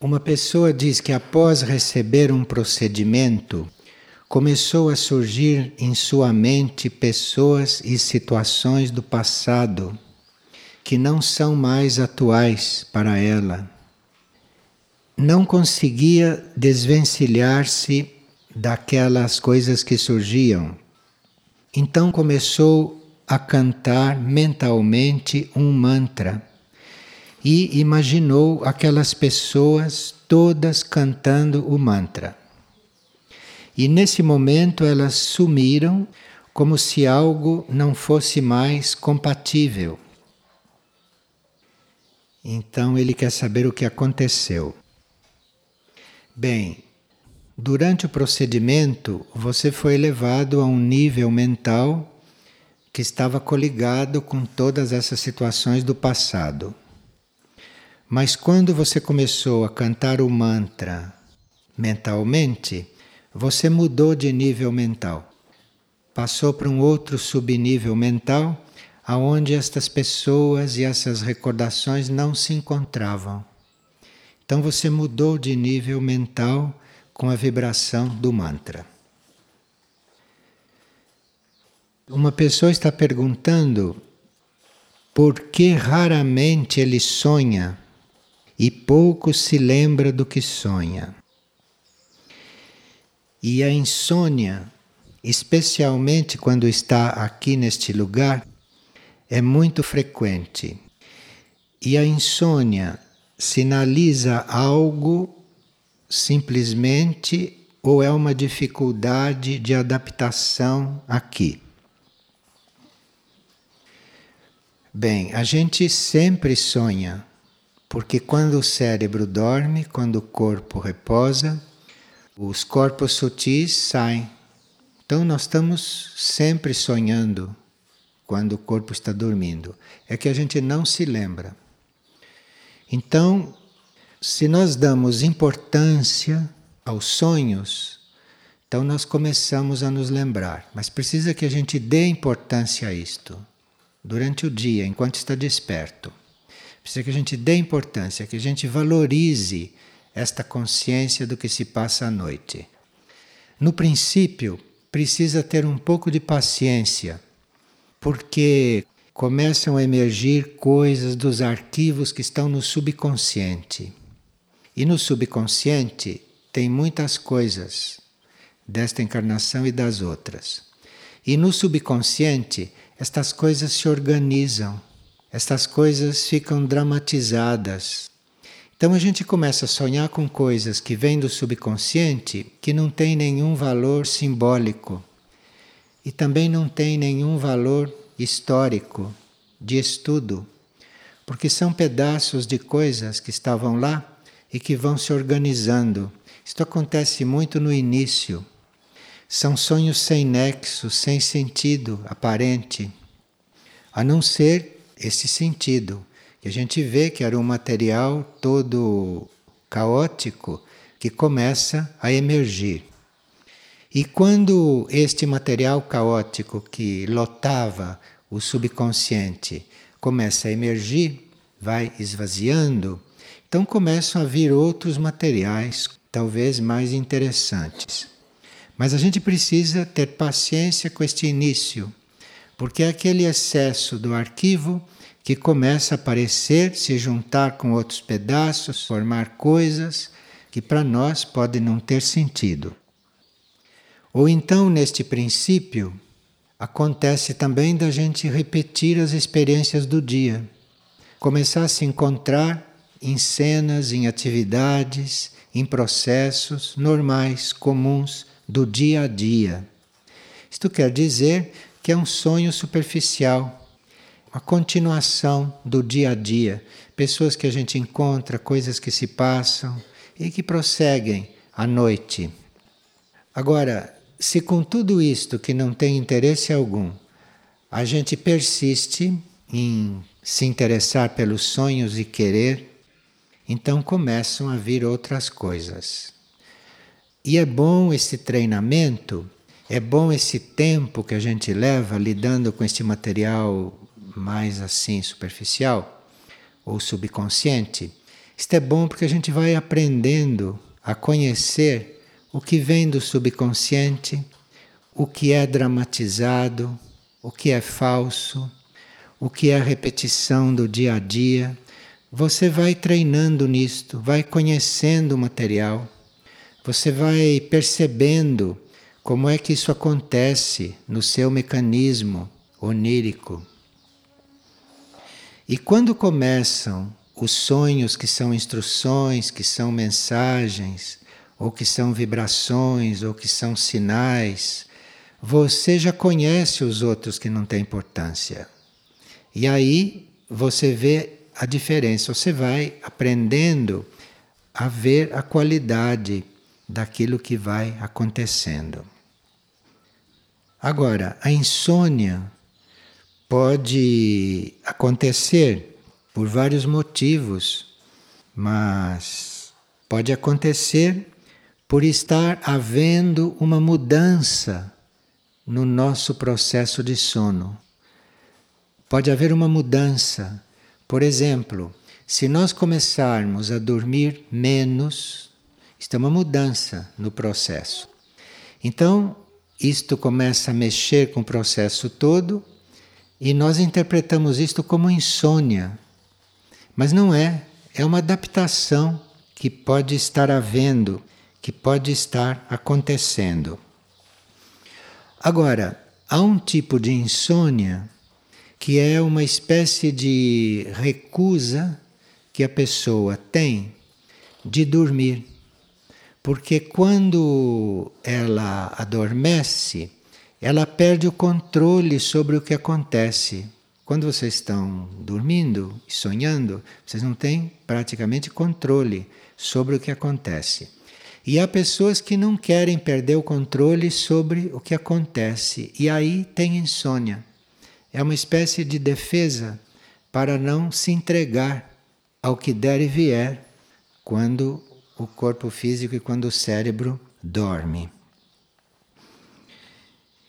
Uma pessoa diz que após receber um procedimento, começou a surgir em sua mente pessoas e situações do passado que não são mais atuais para ela. Não conseguia desvencilhar-se daquelas coisas que surgiam. Então começou a cantar mentalmente um mantra e imaginou aquelas pessoas todas cantando o mantra. E nesse momento elas sumiram como se algo não fosse mais compatível. Então ele quer saber o que aconteceu. Bem, durante o procedimento você foi levado a um nível mental que estava coligado com todas essas situações do passado. Mas quando você começou a cantar o mantra mentalmente, você mudou de nível mental. Passou para um outro subnível mental, aonde estas pessoas e essas recordações não se encontravam. Então você mudou de nível mental com a vibração do mantra. Uma pessoa está perguntando por que raramente ele sonha e pouco se lembra do que sonha. E a insônia, especialmente quando está aqui neste lugar, é muito frequente. E a insônia sinaliza algo simplesmente ou é uma dificuldade de adaptação aqui. Bem, a gente sempre sonha, porque quando o cérebro dorme, quando o corpo reposa, os corpos sutis saem. Então nós estamos sempre sonhando quando o corpo está dormindo. É que a gente não se lembra. Então, se nós damos importância aos sonhos, então nós começamos a nos lembrar. Mas precisa que a gente dê importância a isto durante o dia, enquanto está desperto. Precisa que a gente dê importância, que a gente valorize esta consciência do que se passa à noite. No princípio, precisa ter um pouco de paciência, porque começam a emergir coisas dos arquivos que estão no subconsciente. E no subconsciente tem muitas coisas desta encarnação e das outras. E no subconsciente, estas coisas se organizam estas coisas ficam dramatizadas. Então a gente começa a sonhar com coisas que vêm do subconsciente que não tem nenhum valor simbólico e também não tem nenhum valor histórico de estudo, porque são pedaços de coisas que estavam lá e que vão se organizando. Isto acontece muito no início. São sonhos sem nexo, sem sentido aparente, a não ser esse sentido. E a gente vê que era um material todo caótico que começa a emergir. E quando este material caótico que lotava o subconsciente começa a emergir, vai esvaziando, então começam a vir outros materiais, talvez mais interessantes. Mas a gente precisa ter paciência com este início, porque é aquele excesso do arquivo que começa a aparecer, se juntar com outros pedaços, formar coisas que para nós podem não ter sentido. Ou então, neste princípio, acontece também da gente repetir as experiências do dia, começar a se encontrar em cenas, em atividades, em processos normais, comuns do dia a dia. Isto quer dizer que é um sonho superficial, uma continuação do dia a dia, pessoas que a gente encontra, coisas que se passam e que prosseguem à noite. Agora, se com tudo isto que não tem interesse algum, a gente persiste em se interessar pelos sonhos e querer, então começam a vir outras coisas. E é bom esse treinamento é bom esse tempo que a gente leva lidando com este material mais assim superficial ou subconsciente. Isto é bom porque a gente vai aprendendo a conhecer o que vem do subconsciente, o que é dramatizado, o que é falso, o que é repetição do dia a dia. Você vai treinando nisto, vai conhecendo o material, você vai percebendo como é que isso acontece no seu mecanismo onírico. E quando começam os sonhos que são instruções, que são mensagens, ou que são vibrações, ou que são sinais, você já conhece os outros que não têm importância. E aí você vê a diferença, você vai aprendendo a ver a qualidade daquilo que vai acontecendo. Agora, a insônia pode acontecer por vários motivos, mas pode acontecer por estar havendo uma mudança no nosso processo de sono. Pode haver uma mudança. Por exemplo, se nós começarmos a dormir menos, isto é uma mudança no processo. Então, isto começa a mexer com o processo todo e nós interpretamos isto como insônia. Mas não é, é uma adaptação que pode estar havendo, que pode estar acontecendo. Agora, há um tipo de insônia que é uma espécie de recusa que a pessoa tem de dormir. Porque quando ela adormece, ela perde o controle sobre o que acontece. Quando vocês estão dormindo e sonhando, vocês não têm praticamente controle sobre o que acontece. E há pessoas que não querem perder o controle sobre o que acontece, e aí tem insônia. É uma espécie de defesa para não se entregar ao que der e vier quando o corpo físico e quando o cérebro dorme.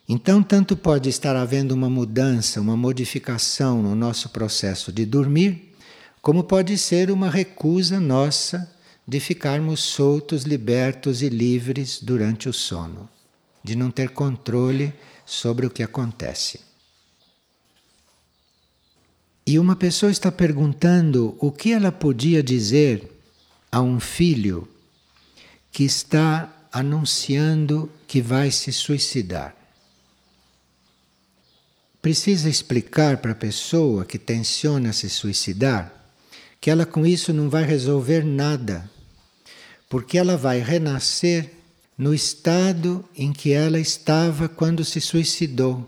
Então, tanto pode estar havendo uma mudança, uma modificação no nosso processo de dormir, como pode ser uma recusa nossa de ficarmos soltos, libertos e livres durante o sono, de não ter controle sobre o que acontece. E uma pessoa está perguntando o que ela podia dizer a um filho que está anunciando que vai se suicidar. Precisa explicar para a pessoa que tenciona se suicidar que ela com isso não vai resolver nada, porque ela vai renascer no estado em que ela estava quando se suicidou,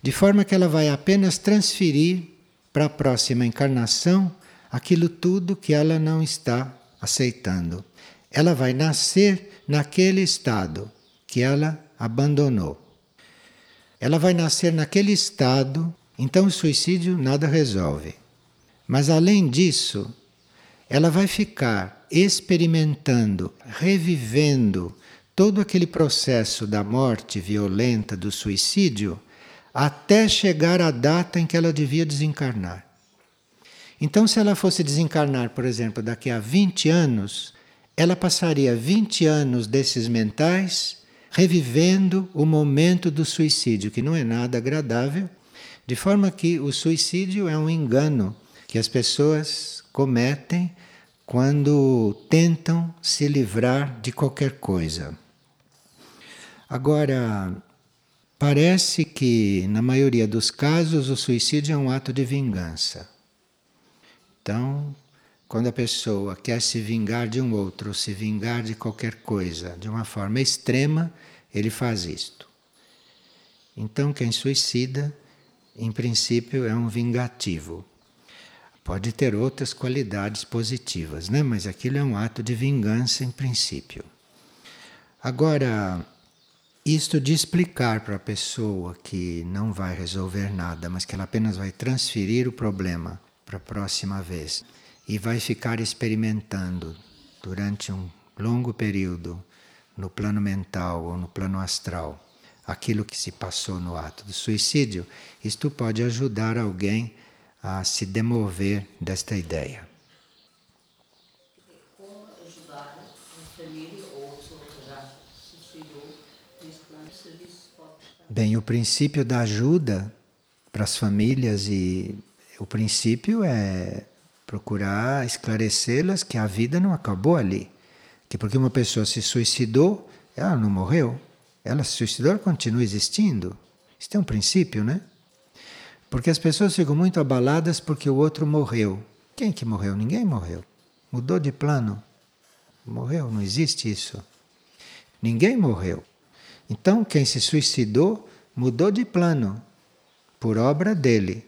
de forma que ela vai apenas transferir para a próxima encarnação aquilo tudo que ela não está aceitando. Ela vai nascer naquele estado que ela abandonou. Ela vai nascer naquele estado, então o suicídio nada resolve. Mas além disso, ela vai ficar experimentando, revivendo todo aquele processo da morte violenta, do suicídio até chegar à data em que ela devia desencarnar. Então, se ela fosse desencarnar, por exemplo, daqui a 20 anos, ela passaria 20 anos desses mentais revivendo o momento do suicídio, que não é nada agradável, de forma que o suicídio é um engano que as pessoas cometem quando tentam se livrar de qualquer coisa. Agora, Parece que, na maioria dos casos, o suicídio é um ato de vingança. Então, quando a pessoa quer se vingar de um outro, ou se vingar de qualquer coisa, de uma forma extrema, ele faz isto. Então, quem suicida, em princípio, é um vingativo. Pode ter outras qualidades positivas, né? mas aquilo é um ato de vingança em princípio. Agora, isto de explicar para a pessoa que não vai resolver nada, mas que ela apenas vai transferir o problema para a próxima vez. E vai ficar experimentando durante um longo período no plano mental ou no plano astral aquilo que se passou no ato do suicídio, isto pode ajudar alguém a se demover desta ideia. Como ajudar a família ou que já plano de? Bem, o princípio da ajuda para as famílias e o princípio é procurar esclarecê-las que a vida não acabou ali. Que porque uma pessoa se suicidou, ela não morreu. Ela se suicidou, ela continua existindo. Isso é um princípio, né? Porque as pessoas ficam muito abaladas porque o outro morreu. Quem que morreu? Ninguém morreu. Mudou de plano. Morreu, não existe isso. Ninguém morreu. Então, quem se suicidou mudou de plano por obra dele,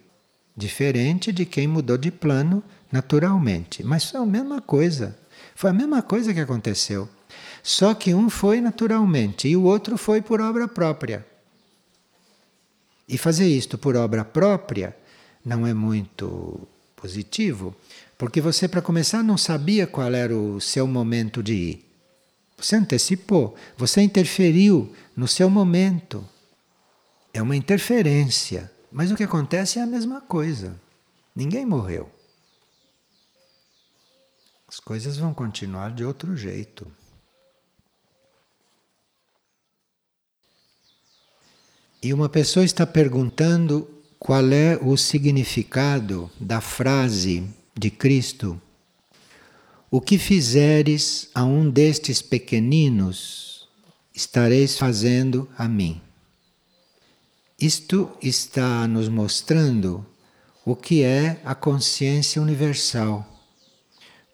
diferente de quem mudou de plano naturalmente. Mas foi a mesma coisa. Foi a mesma coisa que aconteceu. Só que um foi naturalmente e o outro foi por obra própria. E fazer isto por obra própria não é muito positivo, porque você, para começar, não sabia qual era o seu momento de ir. Você antecipou, você interferiu no seu momento. É uma interferência. Mas o que acontece é a mesma coisa. Ninguém morreu. As coisas vão continuar de outro jeito. E uma pessoa está perguntando qual é o significado da frase de Cristo: O que fizeres a um destes pequeninos, estareis fazendo a mim. Isto está nos mostrando o que é a consciência universal.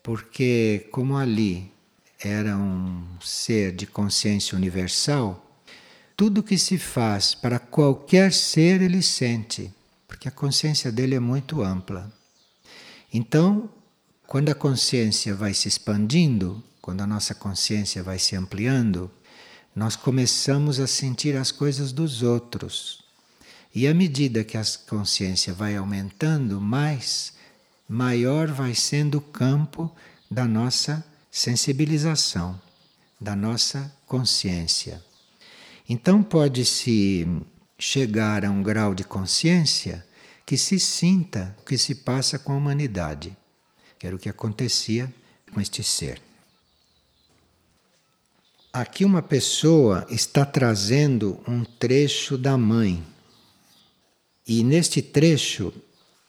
Porque, como ali era um ser de consciência universal, tudo que se faz para qualquer ser ele sente, porque a consciência dele é muito ampla. Então, quando a consciência vai se expandindo, quando a nossa consciência vai se ampliando, nós começamos a sentir as coisas dos outros. E à medida que a consciência vai aumentando mais, maior vai sendo o campo da nossa sensibilização, da nossa consciência. Então pode-se chegar a um grau de consciência que se sinta o que se passa com a humanidade, que era o que acontecia com este ser. Aqui uma pessoa está trazendo um trecho da mãe e neste trecho,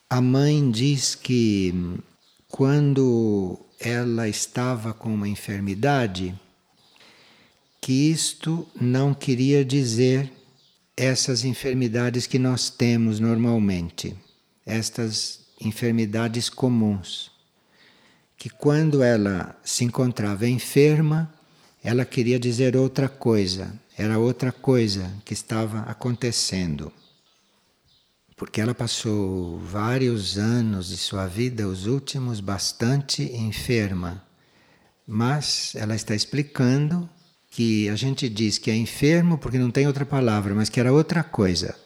a mãe diz que quando ela estava com uma enfermidade, que isto não queria dizer essas enfermidades que nós temos normalmente, estas enfermidades comuns. Que quando ela se encontrava enferma, ela queria dizer outra coisa, era outra coisa que estava acontecendo porque ela passou vários anos de sua vida, os últimos, bastante enferma. Mas ela está explicando que a gente diz que é enfermo porque não tem outra palavra, mas que era outra coisa.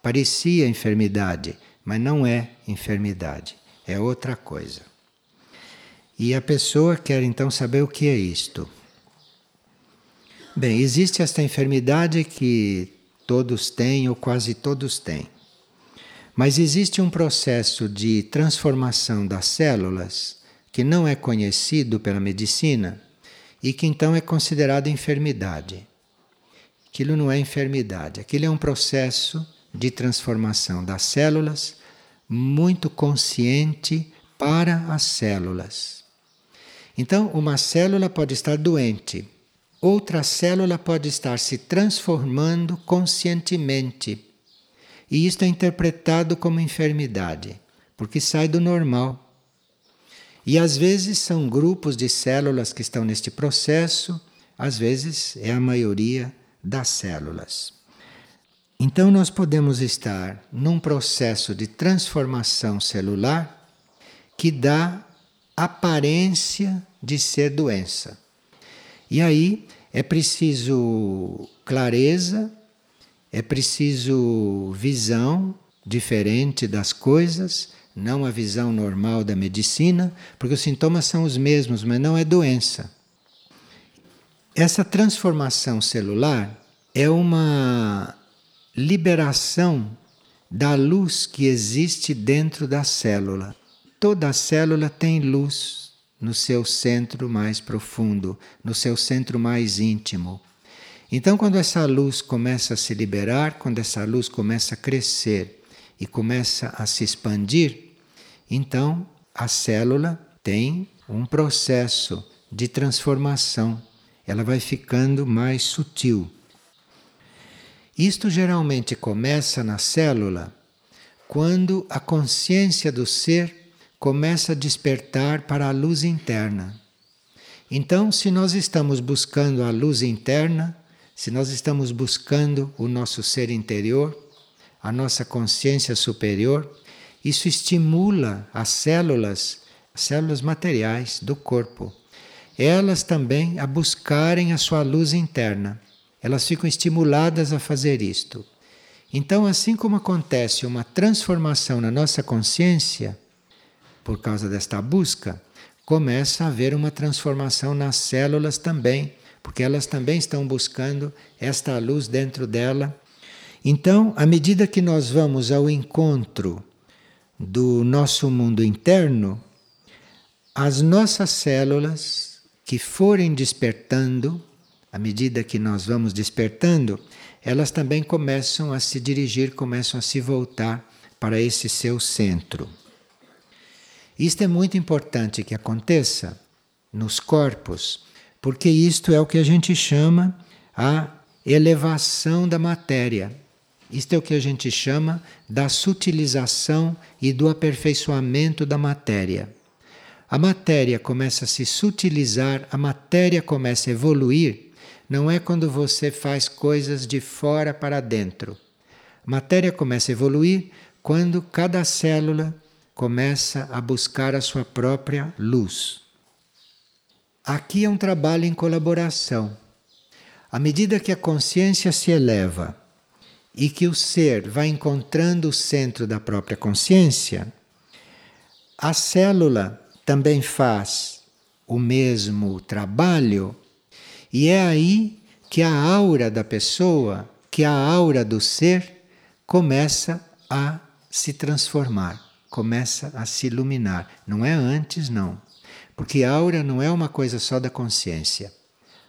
Parecia enfermidade, mas não é enfermidade, é outra coisa. E a pessoa quer então saber o que é isto. Bem, existe esta enfermidade que todos têm ou quase todos têm. Mas existe um processo de transformação das células que não é conhecido pela medicina e que então é considerado enfermidade. Aquilo não é enfermidade, aquilo é um processo de transformação das células muito consciente para as células. Então, uma célula pode estar doente, outra célula pode estar se transformando conscientemente e isto é interpretado como enfermidade, porque sai do normal. E às vezes são grupos de células que estão neste processo, às vezes é a maioria das células. Então nós podemos estar num processo de transformação celular que dá aparência de ser doença. E aí é preciso clareza é preciso visão diferente das coisas, não a visão normal da medicina, porque os sintomas são os mesmos, mas não é doença. Essa transformação celular é uma liberação da luz que existe dentro da célula. Toda célula tem luz no seu centro mais profundo, no seu centro mais íntimo. Então, quando essa luz começa a se liberar, quando essa luz começa a crescer e começa a se expandir, então a célula tem um processo de transformação. Ela vai ficando mais sutil. Isto geralmente começa na célula quando a consciência do ser começa a despertar para a luz interna. Então, se nós estamos buscando a luz interna, se nós estamos buscando o nosso ser interior, a nossa consciência superior, isso estimula as células, as células materiais do corpo, elas também a buscarem a sua luz interna. Elas ficam estimuladas a fazer isto. Então, assim como acontece uma transformação na nossa consciência, por causa desta busca, começa a haver uma transformação nas células também, porque elas também estão buscando esta luz dentro dela. Então, à medida que nós vamos ao encontro do nosso mundo interno, as nossas células que forem despertando, à medida que nós vamos despertando, elas também começam a se dirigir, começam a se voltar para esse seu centro. Isto é muito importante que aconteça nos corpos, porque isto é o que a gente chama a elevação da matéria. Isto é o que a gente chama da sutilização e do aperfeiçoamento da matéria. A matéria começa a se sutilizar, a matéria começa a evoluir, não é quando você faz coisas de fora para dentro. A matéria começa a evoluir quando cada célula começa a buscar a sua própria luz. Aqui é um trabalho em colaboração. À medida que a consciência se eleva e que o ser vai encontrando o centro da própria consciência, a célula também faz o mesmo trabalho, e é aí que a aura da pessoa, que a aura do ser, começa a se transformar começa a se iluminar. Não é antes, não. Porque a aura não é uma coisa só da consciência.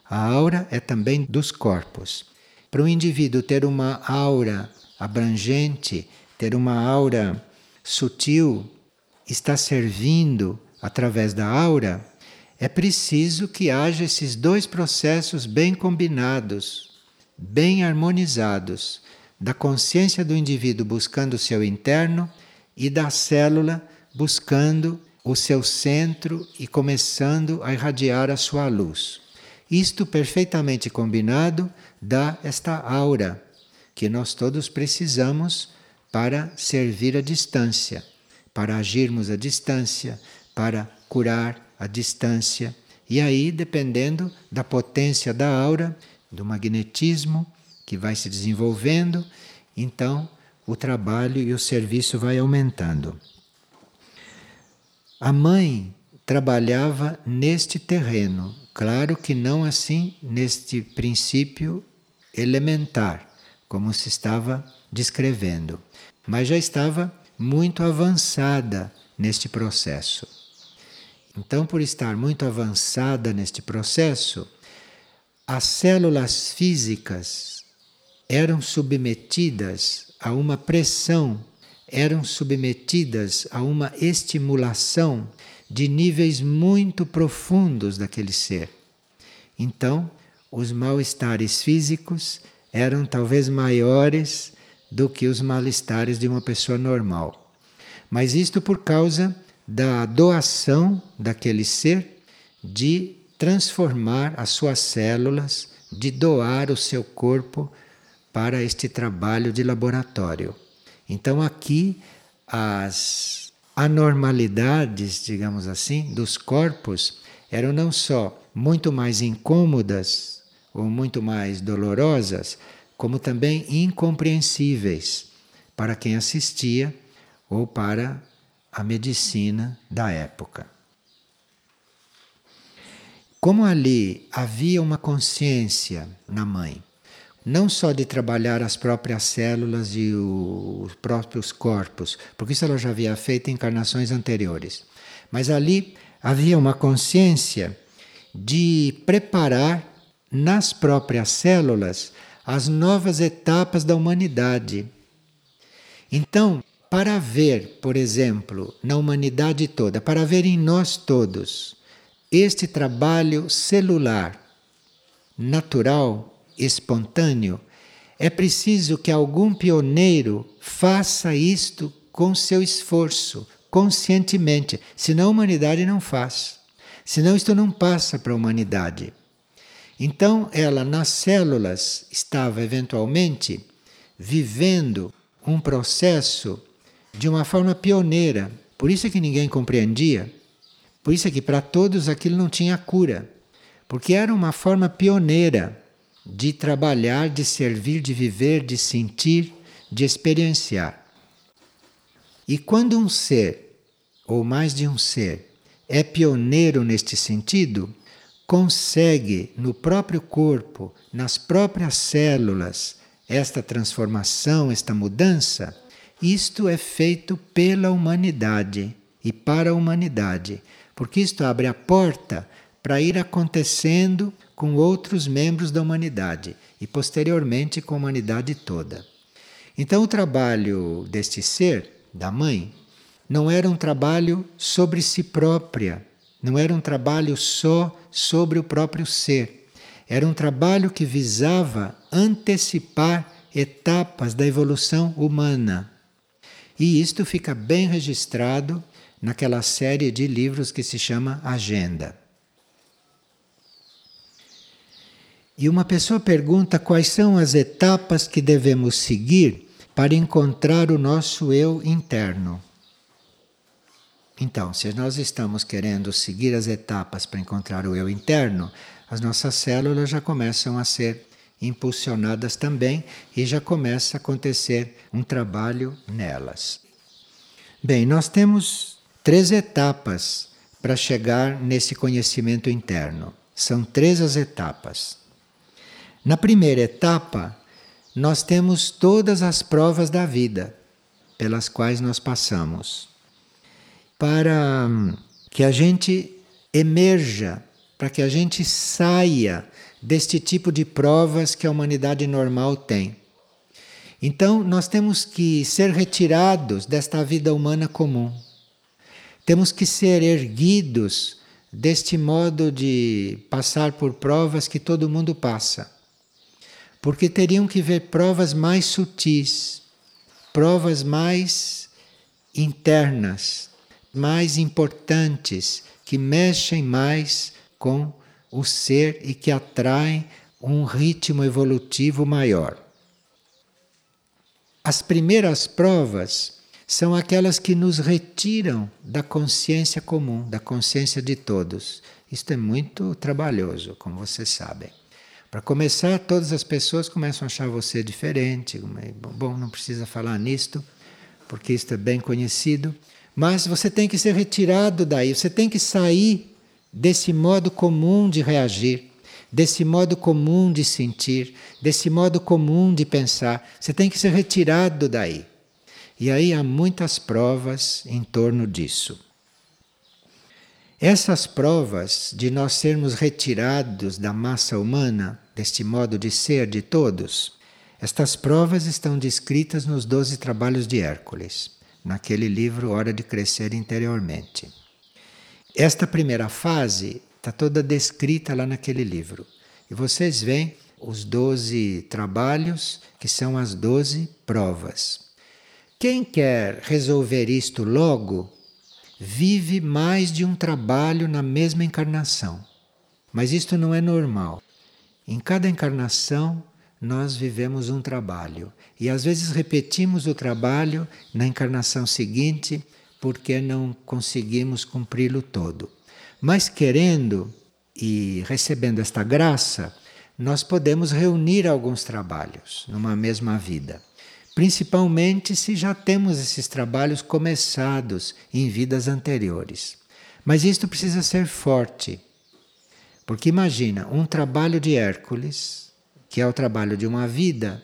A aura é também dos corpos. Para o indivíduo ter uma aura abrangente, ter uma aura sutil, está servindo através da aura, é preciso que haja esses dois processos bem combinados, bem harmonizados, da consciência do indivíduo buscando o seu interno e da célula buscando o seu centro e começando a irradiar a sua luz. Isto perfeitamente combinado dá esta aura que nós todos precisamos para servir à distância, para agirmos à distância, para curar à distância. E aí, dependendo da potência da aura, do magnetismo que vai se desenvolvendo, então o trabalho e o serviço vai aumentando. A mãe trabalhava neste terreno, claro que não assim neste princípio elementar, como se estava descrevendo, mas já estava muito avançada neste processo. Então, por estar muito avançada neste processo, as células físicas eram submetidas a uma pressão, eram submetidas a uma estimulação de níveis muito profundos daquele ser. Então, os mal-estares físicos eram talvez maiores do que os mal-estares de uma pessoa normal. Mas isto por causa da doação daquele ser de transformar as suas células, de doar o seu corpo para este trabalho de laboratório. Então, aqui, as anormalidades, digamos assim, dos corpos eram não só muito mais incômodas ou muito mais dolorosas, como também incompreensíveis para quem assistia ou para a medicina da época. Como ali havia uma consciência na mãe, não só de trabalhar as próprias células e os próprios corpos, porque isso ela já havia feito em encarnações anteriores, mas ali havia uma consciência de preparar nas próprias células as novas etapas da humanidade. Então, para ver, por exemplo, na humanidade toda, para ver em nós todos, este trabalho celular, natural, espontâneo, é preciso que algum pioneiro faça isto com seu esforço, conscientemente, senão a humanidade não faz. Senão isto não passa para a humanidade. Então ela nas células estava eventualmente vivendo um processo de uma forma pioneira. Por isso é que ninguém compreendia. Por isso é que para todos aquilo não tinha cura. Porque era uma forma pioneira de trabalhar, de servir, de viver, de sentir, de experienciar. E quando um ser, ou mais de um ser, é pioneiro neste sentido, consegue no próprio corpo, nas próprias células, esta transformação, esta mudança, isto é feito pela humanidade e para a humanidade, porque isto abre a porta para ir acontecendo com outros membros da humanidade e posteriormente com a humanidade toda. Então, o trabalho deste ser, da mãe, não era um trabalho sobre si própria, não era um trabalho só sobre o próprio ser. Era um trabalho que visava antecipar etapas da evolução humana. E isto fica bem registrado naquela série de livros que se chama Agenda. E uma pessoa pergunta quais são as etapas que devemos seguir para encontrar o nosso eu interno. Então, se nós estamos querendo seguir as etapas para encontrar o eu interno, as nossas células já começam a ser impulsionadas também e já começa a acontecer um trabalho nelas. Bem, nós temos três etapas para chegar nesse conhecimento interno. São três as etapas. Na primeira etapa, nós temos todas as provas da vida pelas quais nós passamos. Para hum, que a gente emerja, para que a gente saia deste tipo de provas que a humanidade normal tem. Então, nós temos que ser retirados desta vida humana comum. Temos que ser erguidos deste modo de passar por provas que todo mundo passa porque teriam que ver provas mais sutis, provas mais internas, mais importantes, que mexem mais com o ser e que atraem um ritmo evolutivo maior. As primeiras provas são aquelas que nos retiram da consciência comum, da consciência de todos. Isto é muito trabalhoso, como vocês sabem. Para começar, todas as pessoas começam a achar você diferente. Bom, não precisa falar nisto, porque isto é bem conhecido. Mas você tem que ser retirado daí, você tem que sair desse modo comum de reagir, desse modo comum de sentir, desse modo comum de pensar. Você tem que ser retirado daí. E aí há muitas provas em torno disso. Essas provas de nós sermos retirados da massa humana, deste modo de ser de todos, estas provas estão descritas nos Doze Trabalhos de Hércules, naquele livro Hora de Crescer Interiormente. Esta primeira fase está toda descrita lá naquele livro. E vocês veem os doze trabalhos, que são as doze provas. Quem quer resolver isto logo, vive mais de um trabalho na mesma encarnação. Mas isto não é normal. Em cada encarnação, nós vivemos um trabalho. E às vezes repetimos o trabalho na encarnação seguinte porque não conseguimos cumpri-lo todo. Mas querendo e recebendo esta graça, nós podemos reunir alguns trabalhos numa mesma vida principalmente se já temos esses trabalhos começados em vidas anteriores. Mas isto precisa ser forte, porque imagina um trabalho de Hércules, que é o trabalho de uma vida,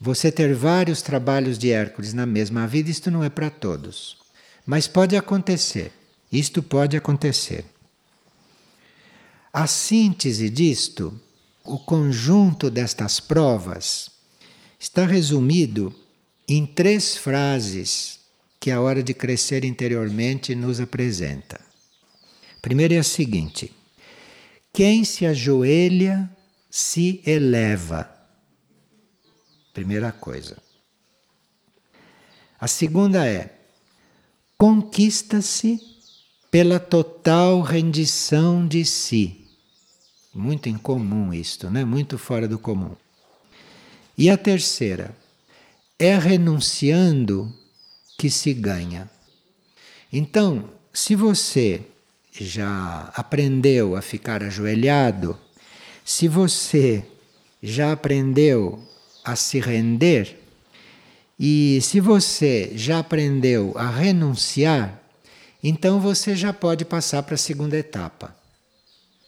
você ter vários trabalhos de Hércules na mesma vida, isto não é para todos. Mas pode acontecer, isto pode acontecer. A síntese disto o conjunto destas provas está resumido em três frases que a hora de crescer interiormente nos apresenta. A primeira é a seguinte: quem se ajoelha se eleva. Primeira coisa. A segunda é: conquista-se pela total rendição de si. Muito incomum isto, né? Muito fora do comum. E a terceira, é renunciando que se ganha. Então, se você já aprendeu a ficar ajoelhado, se você já aprendeu a se render, e se você já aprendeu a renunciar, então você já pode passar para a segunda etapa.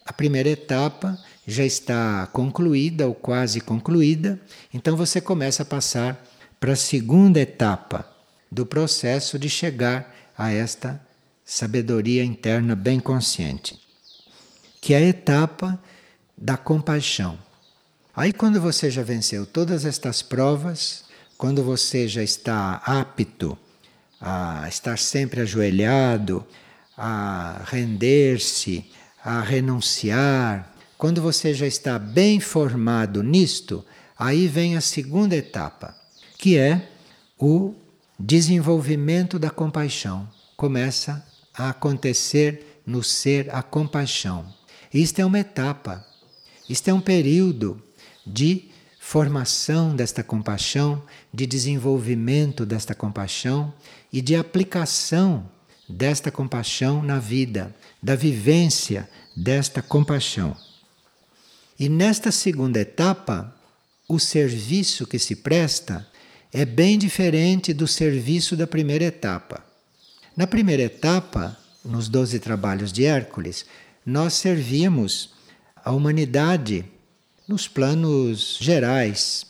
A primeira etapa já está concluída ou quase concluída, então você começa a passar para a segunda etapa do processo de chegar a esta sabedoria interna bem consciente, que é a etapa da compaixão. Aí, quando você já venceu todas estas provas, quando você já está apto a estar sempre ajoelhado, a render-se, a renunciar, quando você já está bem formado nisto, aí vem a segunda etapa, que é o desenvolvimento da compaixão. Começa a acontecer no ser a compaixão. Isto é uma etapa, isto é um período de formação desta compaixão, de desenvolvimento desta compaixão e de aplicação desta compaixão na vida, da vivência desta compaixão. E nesta segunda etapa, o serviço que se presta é bem diferente do serviço da primeira etapa. Na primeira etapa, nos Doze Trabalhos de Hércules, nós servíamos a humanidade nos planos gerais.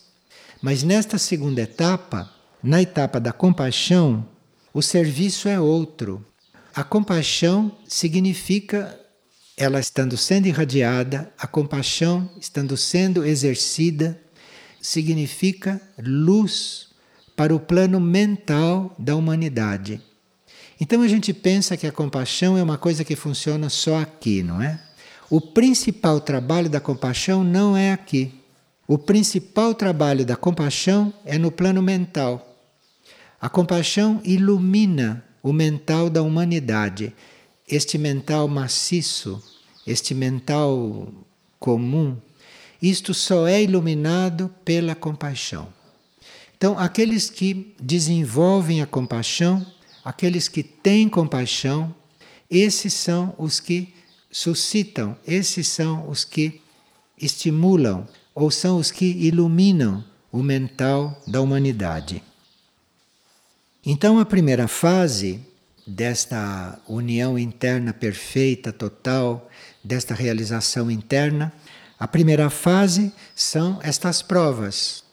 Mas nesta segunda etapa, na etapa da compaixão, o serviço é outro. A compaixão significa ela estando sendo irradiada, a compaixão estando sendo exercida, significa luz para o plano mental da humanidade. Então a gente pensa que a compaixão é uma coisa que funciona só aqui, não é? O principal trabalho da compaixão não é aqui. O principal trabalho da compaixão é no plano mental. A compaixão ilumina o mental da humanidade, este mental maciço, este mental comum. Isto só é iluminado pela compaixão. Então, aqueles que desenvolvem a compaixão, aqueles que têm compaixão, esses são os que suscitam, esses são os que estimulam ou são os que iluminam o mental da humanidade. Então, a primeira fase desta união interna perfeita, total, desta realização interna, a primeira fase são estas provas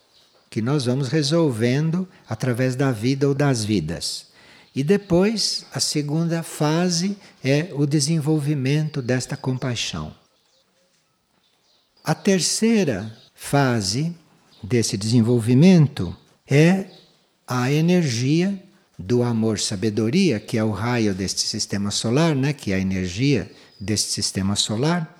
que nós vamos resolvendo através da vida ou das vidas. E depois, a segunda fase é o desenvolvimento desta compaixão. A terceira fase desse desenvolvimento é a energia do amor-sabedoria, que é o raio deste sistema solar, né? que é a energia deste sistema solar.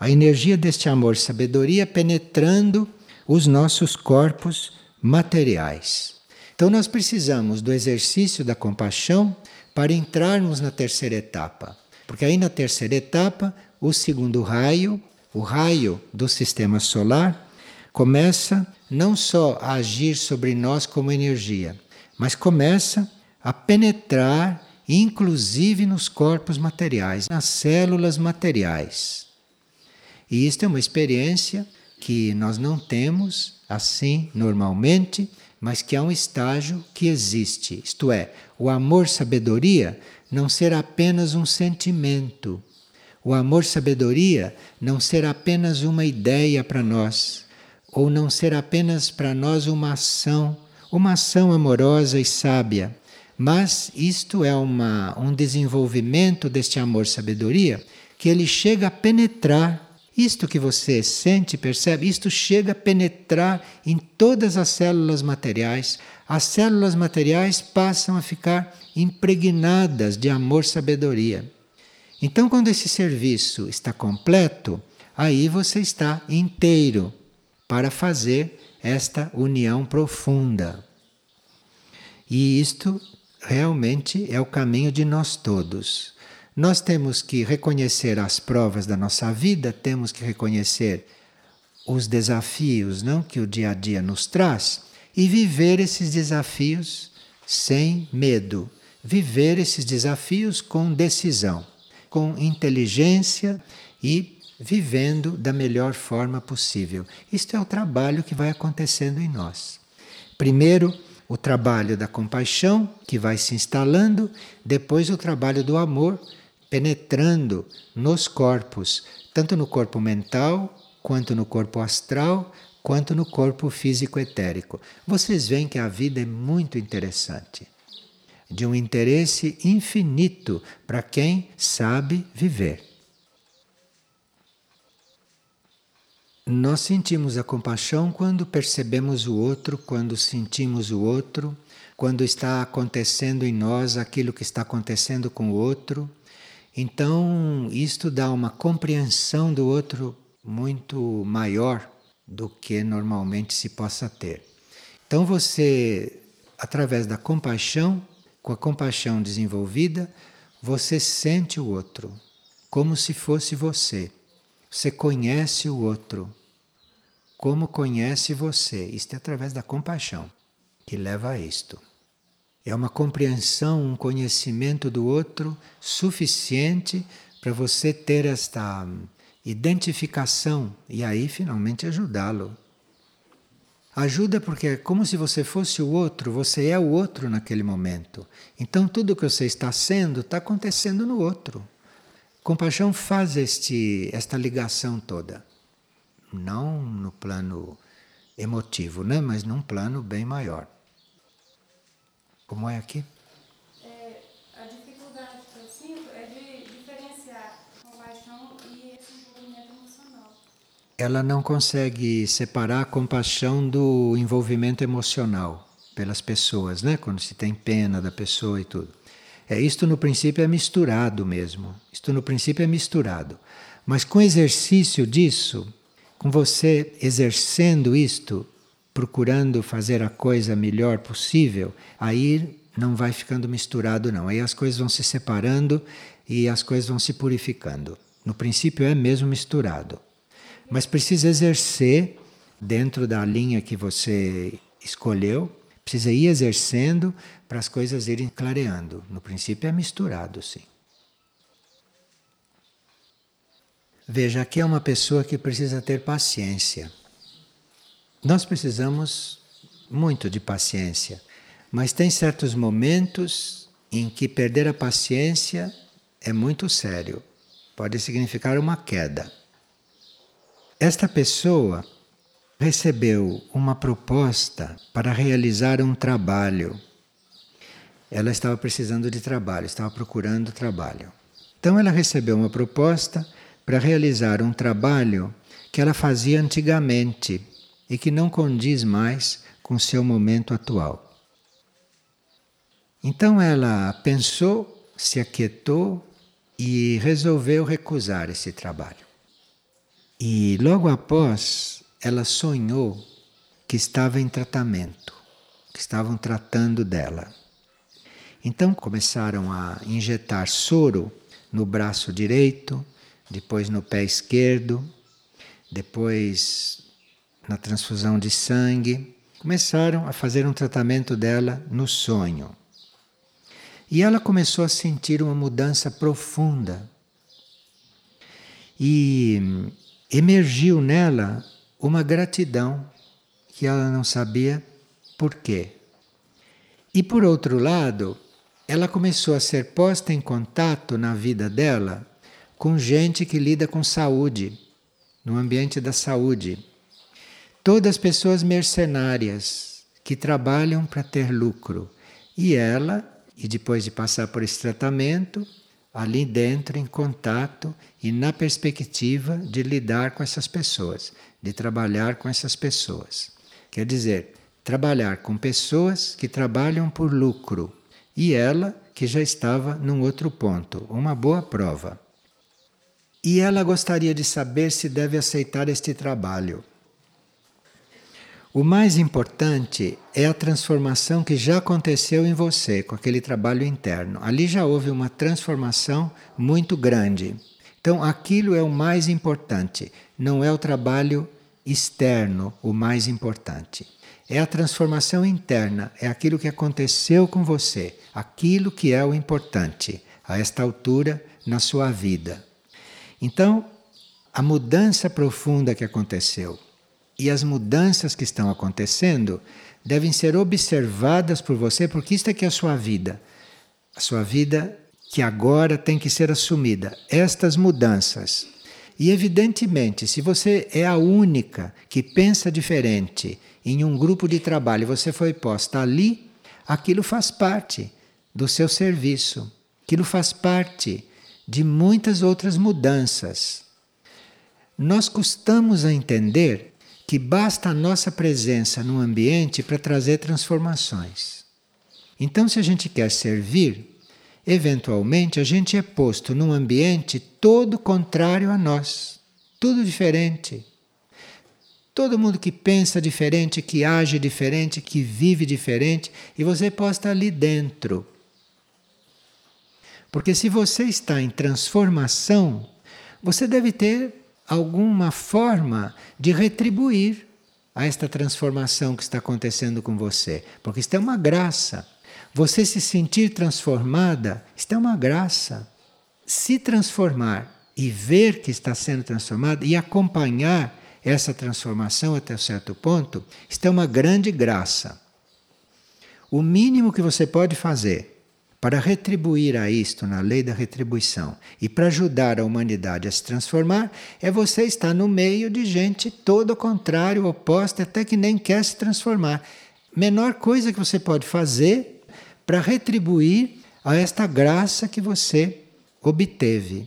A energia deste amor-sabedoria penetrando os nossos corpos materiais. Então, nós precisamos do exercício da compaixão para entrarmos na terceira etapa. Porque aí na terceira etapa, o segundo raio, o raio do sistema solar, começa não só a agir sobre nós como energia, mas começa a penetrar inclusive nos corpos materiais, nas células materiais. E isto é uma experiência que nós não temos assim normalmente mas que há um estágio que existe, isto é, o amor-sabedoria não ser apenas um sentimento, o amor-sabedoria não ser apenas uma ideia para nós, ou não ser apenas para nós uma ação, uma ação amorosa e sábia, mas isto é uma, um desenvolvimento deste amor-sabedoria que ele chega a penetrar Isto que você sente, percebe, isto chega a penetrar em todas as células materiais. As células materiais passam a ficar impregnadas de amor-sabedoria. Então, quando esse serviço está completo, aí você está inteiro para fazer esta união profunda. E isto realmente é o caminho de nós todos. Nós temos que reconhecer as provas da nossa vida, temos que reconhecer os desafios não que o dia a dia nos traz e viver esses desafios sem medo, viver esses desafios com decisão, com inteligência e vivendo da melhor forma possível. Isto é o trabalho que vai acontecendo em nós. Primeiro, o trabalho da compaixão, que vai se instalando, depois o trabalho do amor, penetrando nos corpos, tanto no corpo mental, quanto no corpo astral, quanto no corpo físico etérico. Vocês veem que a vida é muito interessante, de um interesse infinito para quem sabe viver. Nós sentimos a compaixão quando percebemos o outro, quando sentimos o outro, quando está acontecendo em nós aquilo que está acontecendo com o outro. Então, isto dá uma compreensão do outro muito maior do que normalmente se possa ter. Então, você, através da compaixão, com a compaixão desenvolvida, você sente o outro como se fosse você. Você conhece o outro como conhece você. Isto é através da compaixão que leva a isto. É uma compreensão, um conhecimento do outro suficiente para você ter esta identificação e aí finalmente ajudá-lo. Ajuda porque é como se você fosse o outro, você é o outro naquele momento. Então tudo que você está sendo está acontecendo no outro. Compaixão faz este, esta ligação toda não no plano emotivo, né? mas num plano bem maior. Como é aqui? É, a dificuldade que eu sinto é de diferenciar compaixão e esse envolvimento emocional. Ela não consegue separar a compaixão do envolvimento emocional pelas pessoas, né? Quando se tem pena da pessoa e tudo. É, isto no princípio é misturado mesmo. Isto no princípio é misturado. Mas com exercício disso, com você exercendo isto, procurando fazer a coisa melhor possível, aí não vai ficando misturado, não. Aí as coisas vão se separando e as coisas vão se purificando. No princípio é mesmo misturado. Mas precisa exercer dentro da linha que você escolheu, precisa ir exercendo para as coisas irem clareando. No princípio é misturado, sim. Veja, aqui é uma pessoa que precisa ter paciência. Nós precisamos muito de paciência, mas tem certos momentos em que perder a paciência é muito sério. Pode significar uma queda. Esta pessoa recebeu uma proposta para realizar um trabalho. Ela estava precisando de trabalho, estava procurando trabalho. Então ela recebeu uma proposta para realizar um trabalho que ela fazia antigamente e que não condiz mais com seu momento atual. Então ela pensou, se aquietou e resolveu recusar esse trabalho. E logo após, ela sonhou que estava em tratamento, que estavam tratando dela. Então começaram a injetar soro no braço direito, depois no pé esquerdo, depois na transfusão de sangue. Começaram a fazer um tratamento dela no sonho. E ela começou a sentir uma mudança profunda. E emergiu nela uma gratidão que ela não sabia por quê. E por outro lado, ela começou a ser posta em contato na vida dela com gente que lida com saúde, no ambiente da saúde. Todas pessoas mercenárias que trabalham para ter lucro. E ela, e depois de passar por esse tratamento, ali dentro, em contato e na perspectiva de lidar com essas pessoas, de trabalhar com essas pessoas. Quer dizer, trabalhar com pessoas que trabalham por lucro e ela que já estava num outro ponto, uma boa prova. E ela gostaria de saber se deve aceitar este trabalho. O mais importante é a transformação que já aconteceu em você com aquele trabalho interno. Ali já houve uma transformação muito grande. Então, aquilo é o mais importante, não é o trabalho externo o mais importante. É a transformação interna, é aquilo que aconteceu com você, aquilo que é o importante a esta altura na sua vida. Então, a mudança profunda que aconteceu e as mudanças que estão acontecendo devem ser observadas por você, porque isto é que é a sua vida. A sua vida que agora tem que ser assumida. Estas mudanças. E evidentemente, se você é a única que pensa diferente em um grupo de trabalho, você foi posta ali, aquilo faz parte do seu serviço. Aquilo faz parte de muitas outras mudanças. Nós custamos a entender que basta a nossa presença no ambiente para trazer transformações. Então, se a gente quer servir, eventualmente a gente é posto num ambiente todo contrário a nós, tudo diferente. Todo mundo que pensa diferente, que age diferente, que vive diferente, e você posta ali dentro. Porque se você está em transformação, você deve ter alguma forma de retribuir a esta transformação que está acontecendo com você. Porque isto é uma graça. Você se sentir transformada, isto é uma graça. Se transformar e ver que está sendo transformado e acompanhar essa transformação até certo ponto, isto é uma grande graça. O mínimo que você pode fazer para retribuir a isto na lei da retribuição e para ajudar a humanidade a se transformar, é você estar no meio de gente todo contrário, oposta, até que nem quer se transformar. Menor coisa que você pode fazer para retribuir a esta graça que você obteve.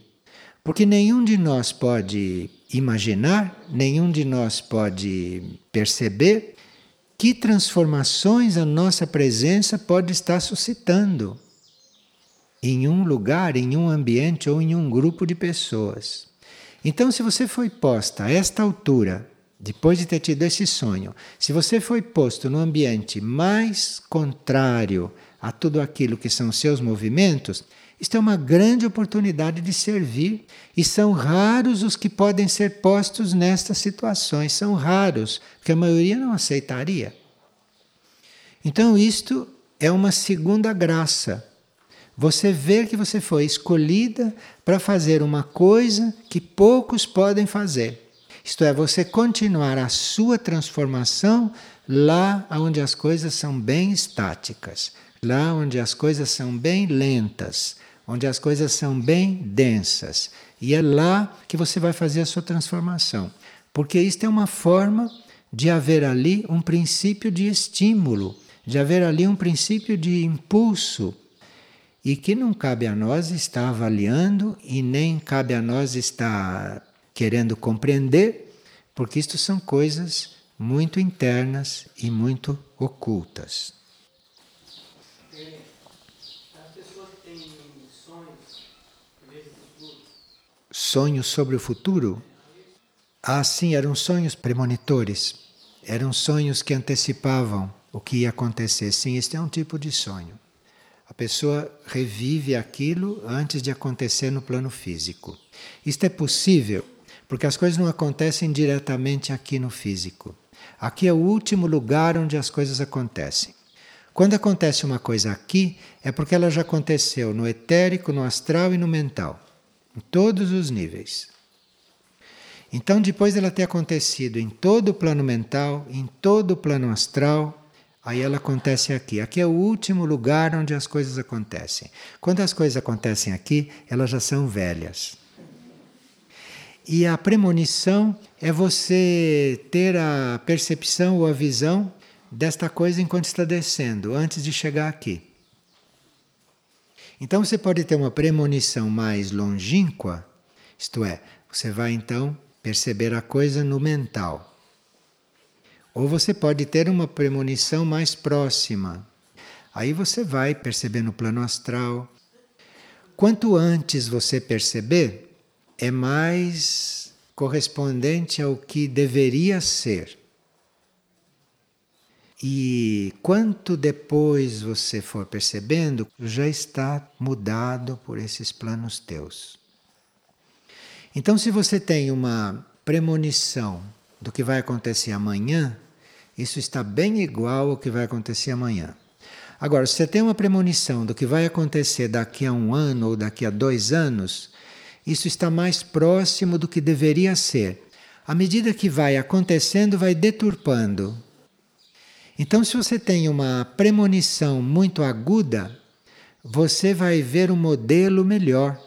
Porque nenhum de nós pode imaginar, nenhum de nós pode perceber que transformações a nossa presença pode estar suscitando em um lugar, em um ambiente ou em um grupo de pessoas. Então, se você foi posta a esta altura, depois de ter tido esse sonho, se você foi posto no ambiente mais contrário a tudo aquilo que são seus movimentos, isto é uma grande oportunidade de servir. E são raros os que podem ser postos nestas situações. São raros, porque a maioria não aceitaria. Então, isto é uma segunda graça você vê que você foi escolhida para fazer uma coisa que poucos podem fazer. Isto é, você continuar a sua transformação lá onde as coisas são bem estáticas, lá onde as coisas são bem lentas, onde as coisas são bem densas. E é lá que você vai fazer a sua transformação. Porque isto é uma forma de haver ali um princípio de estímulo, de haver ali um princípio de impulso e que não cabe a nós estar avaliando e nem cabe a nós estar querendo compreender, porque isto são coisas muito internas e muito ocultas. Sonhos sobre o futuro? Ah, sim, eram sonhos premonitores. Eram sonhos que antecipavam o que ia acontecer. Sim, este é um tipo de sonho. A pessoa revive aquilo antes de acontecer no plano físico. Isto é possível porque as coisas não acontecem diretamente aqui no físico. Aqui é o último lugar onde as coisas acontecem. Quando acontece uma coisa aqui, é porque ela já aconteceu no etérico, no astral e no mental, em todos os níveis. Então, depois dela ter acontecido em todo o plano mental, em todo o plano astral, Aí ela acontece aqui. Aqui é o último lugar onde as coisas acontecem. Quando as coisas acontecem aqui, elas já são velhas. E a premonição é você ter a percepção ou a visão desta coisa enquanto está descendo, antes de chegar aqui. Então você pode ter uma premonição mais longínqua, isto é, você vai então perceber a coisa no mental. Ou você pode ter uma premonição mais próxima. Aí você vai perceber no plano astral. Quanto antes você perceber, é mais correspondente ao que deveria ser. E quanto depois você for percebendo, já está mudado por esses planos teus. Então, se você tem uma premonição do que vai acontecer amanhã, isso está bem igual ao que vai acontecer amanhã. Agora, se você tem uma premonição do que vai acontecer daqui a um ano ou daqui a dois anos, isso está mais próximo do que deveria ser. À medida que vai acontecendo, vai deturpando. Então, se você tem uma premonição muito aguda, você vai ver um modelo melhor.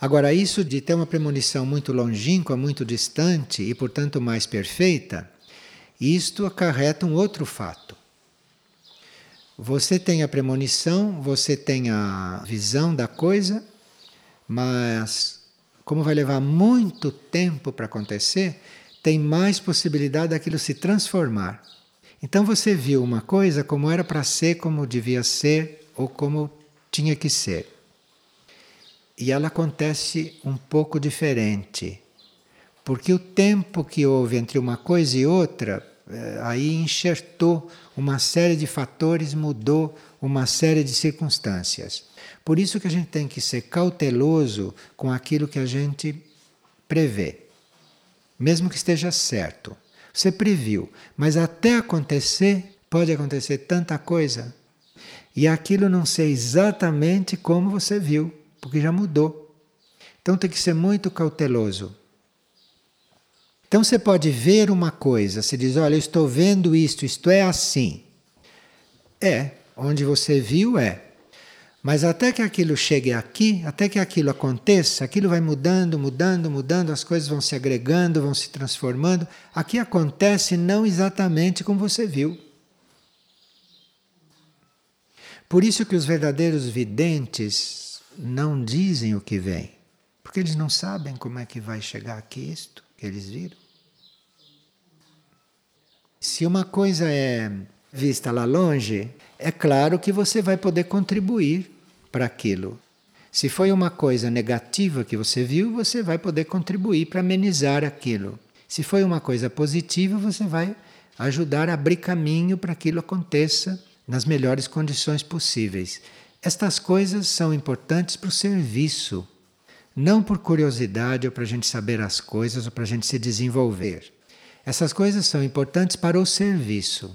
Agora, isso de ter uma premonição muito longínqua, muito distante e, portanto, mais perfeita, isto acarreta um outro fato. Você tem a premonição, você tem a visão da coisa, mas como vai levar muito tempo para acontecer, tem mais possibilidade daquilo se transformar. Então você viu uma coisa como era para ser, como devia ser ou como tinha que ser. E ela acontece um pouco diferente. Porque o tempo que houve entre uma coisa e outra eh, aí enxertou uma série de fatores, mudou uma série de circunstâncias. Por isso que a gente tem que ser cauteloso com aquilo que a gente prevê. Mesmo que esteja certo. Você previu, mas até acontecer, pode acontecer tanta coisa. E aquilo não ser exatamente como você viu, porque já mudou. Então tem que ser muito cauteloso. Então você pode ver uma coisa, se diz, olha, eu estou vendo isto, isto é assim. É, onde você viu é. Mas até que aquilo chegue aqui, até que aquilo aconteça, aquilo vai mudando, mudando, mudando, as coisas vão se agregando, vão se transformando. Aqui acontece não exatamente como você viu. Por isso que os verdadeiros videntes não dizem o que vem, porque eles não sabem como é que vai chegar aqui isto que eles viram. Se uma coisa é vista lá longe, é claro que você vai poder contribuir para aquilo. Se foi uma coisa negativa que você viu, você vai poder contribuir para amenizar aquilo. Se foi uma coisa positiva, você vai ajudar a abrir caminho para que aquilo aconteça nas melhores condições possíveis. Estas coisas são importantes para o serviço, não por curiosidade ou para a gente saber as coisas ou para a gente se desenvolver. Essas coisas são importantes para o serviço.